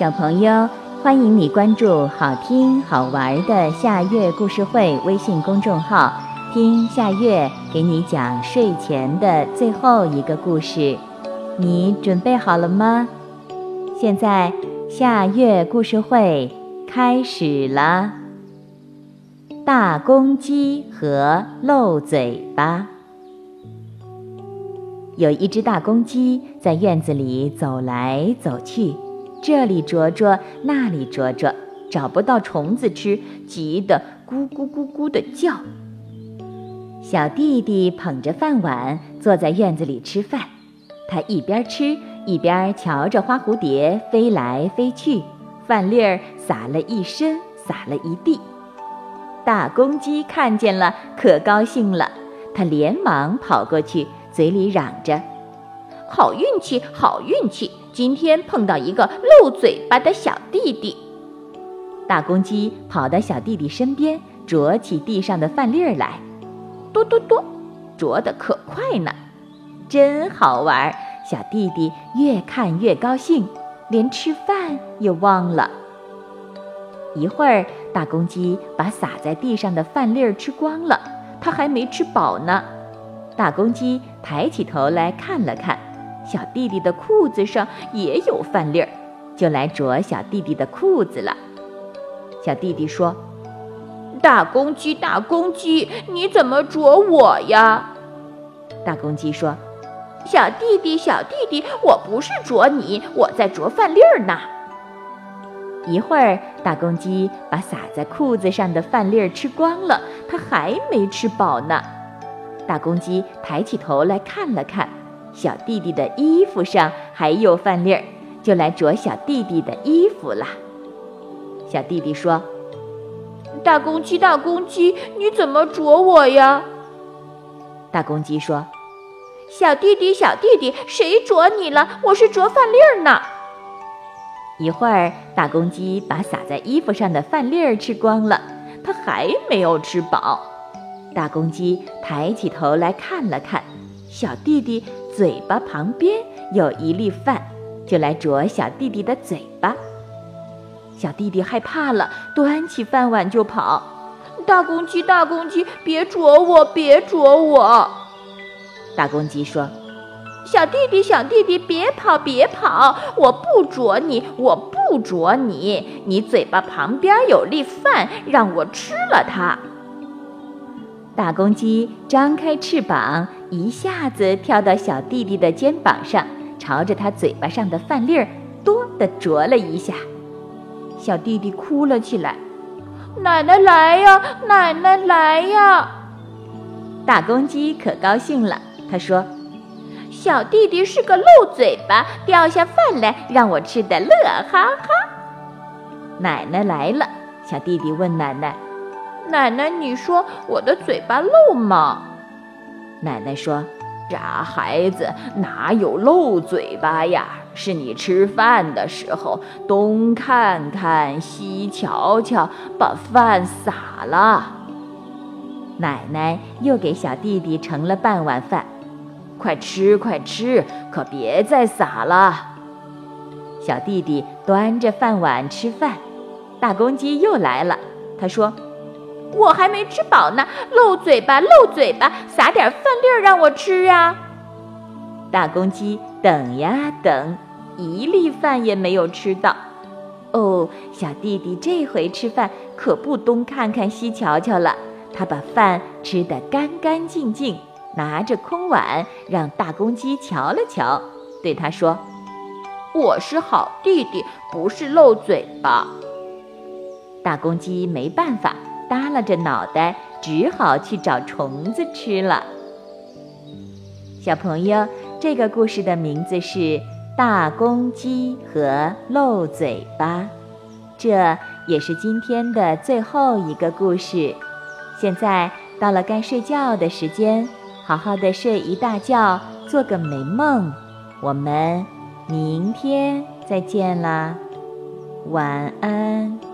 小朋友，欢迎你关注好听好玩的夏月故事会微信公众号，听夏月给你讲睡前的最后一个故事。你准备好了吗？现在夏月故事会开始了。大公鸡和漏嘴巴。有一只大公鸡在院子里走来走去。这里啄啄，那里啄啄，找不到虫子吃，急得咕咕咕咕地叫。小弟弟捧着饭碗坐在院子里吃饭，他一边吃一边瞧着花蝴蝶飞来飞去，饭粒儿撒了一身，撒了一地。大公鸡看见了，可高兴了，它连忙跑过去，嘴里嚷着。好运气，好运气！今天碰到一个漏嘴巴的小弟弟。大公鸡跑到小弟弟身边，啄起地上的饭粒儿来，哆哆哆，啄得可快呢，真好玩！小弟弟越看越高兴，连吃饭也忘了。一会儿，大公鸡把撒在地上的饭粒儿吃光了，它还没吃饱呢。大公鸡抬起头来看了看。小弟弟的裤子上也有饭粒儿，就来啄小弟弟的裤子了。小弟弟说：“大公鸡，大公鸡，你怎么啄我呀？”大公鸡说：“小弟弟，小弟弟，我不是啄你，我在啄饭粒儿呢。”一会儿，大公鸡把撒在裤子上的饭粒儿吃光了，它还没吃饱呢。大公鸡抬起头来看了看。小弟弟的衣服上还有饭粒儿，就来啄小弟弟的衣服了。小弟弟说：“大公鸡，大公鸡，你怎么啄我呀？”大公鸡说：“小弟弟，小弟弟，谁啄你了？我是啄饭粒儿呢。”一会儿，大公鸡把撒在衣服上的饭粒儿吃光了，它还没有吃饱。大公鸡抬起头来看了看，小弟弟。嘴巴旁边有一粒饭，就来啄小弟弟的嘴巴。小弟弟害怕了，端起饭碗就跑。大公鸡，大公鸡，别啄我，别啄我！大公鸡说：“小弟弟，小弟弟，别跑，别跑！我不啄你，我不啄你。你嘴巴旁边有粒饭，让我吃了它。”大公鸡张开翅膀。一下子跳到小弟弟的肩膀上，朝着他嘴巴上的饭粒儿“多”的啄了一下，小弟弟哭了起来：“奶奶来呀，奶奶来呀！”大公鸡可高兴了，他说：“小弟弟是个漏嘴巴，掉下饭来让我吃的乐哈哈。”奶奶来了，小弟弟问奶奶：“奶奶，你说我的嘴巴漏吗？”奶奶说：“傻孩子，哪有漏嘴巴呀？是你吃饭的时候东看看西瞧瞧，把饭洒了。”奶奶又给小弟弟盛了半碗饭，快吃快吃，可别再洒了。小弟弟端着饭碗吃饭，大公鸡又来了，他说。我还没吃饱呢，漏嘴巴，漏嘴巴，撒点饭粒儿让我吃啊！大公鸡等呀等，一粒饭也没有吃到。哦，小弟弟这回吃饭可不东看看西瞧瞧了，他把饭吃得干干净净，拿着空碗让大公鸡瞧了瞧，对他说：“我是好弟弟，不是漏嘴巴。”大公鸡没办法。耷拉着脑袋，只好去找虫子吃了。小朋友，这个故事的名字是《大公鸡和漏嘴巴》，这也是今天的最后一个故事。现在到了该睡觉的时间，好好的睡一大觉，做个美梦。我们明天再见啦，晚安。